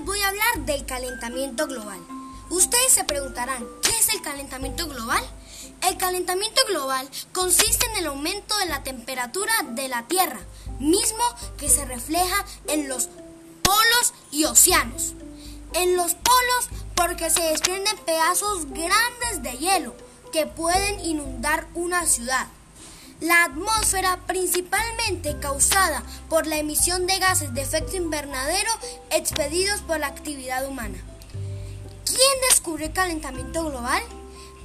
hablar del calentamiento global. Ustedes se preguntarán, ¿qué es el calentamiento global? El calentamiento global consiste en el aumento de la temperatura de la Tierra, mismo que se refleja en los polos y océanos. En los polos porque se desprenden pedazos grandes de hielo que pueden inundar una ciudad. La atmósfera, principalmente causada por la emisión de gases de efecto invernadero expedidos por la actividad humana. ¿Quién descubrió el calentamiento global?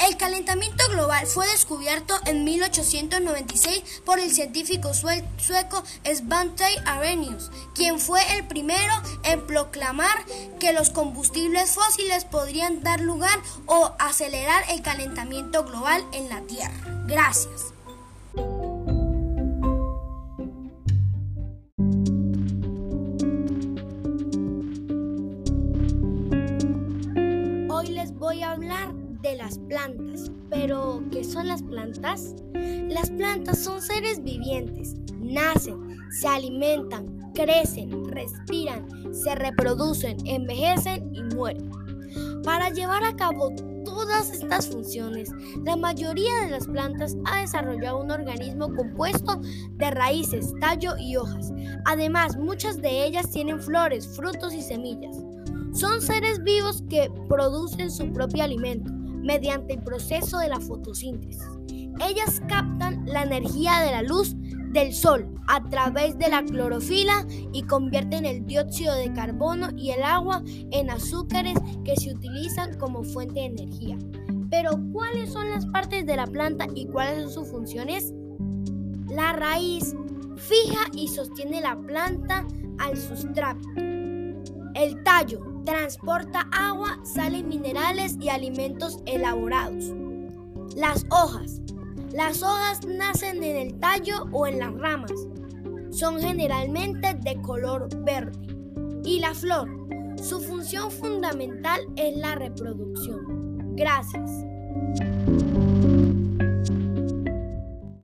El calentamiento global fue descubierto en 1896 por el científico sueco Svante Arrhenius, quien fue el primero en proclamar que los combustibles fósiles podrían dar lugar o acelerar el calentamiento global en la Tierra. Gracias. Voy a hablar de las plantas. Pero, ¿qué son las plantas? Las plantas son seres vivientes. Nacen, se alimentan, crecen, respiran, se reproducen, envejecen y mueren. Para llevar a cabo todas estas funciones, la mayoría de las plantas ha desarrollado un organismo compuesto de raíces, tallo y hojas. Además, muchas de ellas tienen flores, frutos y semillas. Son seres vivos que producen su propio alimento mediante el proceso de la fotosíntesis. Ellas captan la energía de la luz del sol a través de la clorofila y convierten el dióxido de carbono y el agua en azúcares que se utilizan como fuente de energía. Pero ¿cuáles son las partes de la planta y cuáles son sus funciones? La raíz fija y sostiene la planta al sustrato. El tallo transporta agua, sales minerales y alimentos elaborados. Las hojas. Las hojas nacen en el tallo o en las ramas. Son generalmente de color verde. Y la flor. Su función fundamental es la reproducción. Gracias.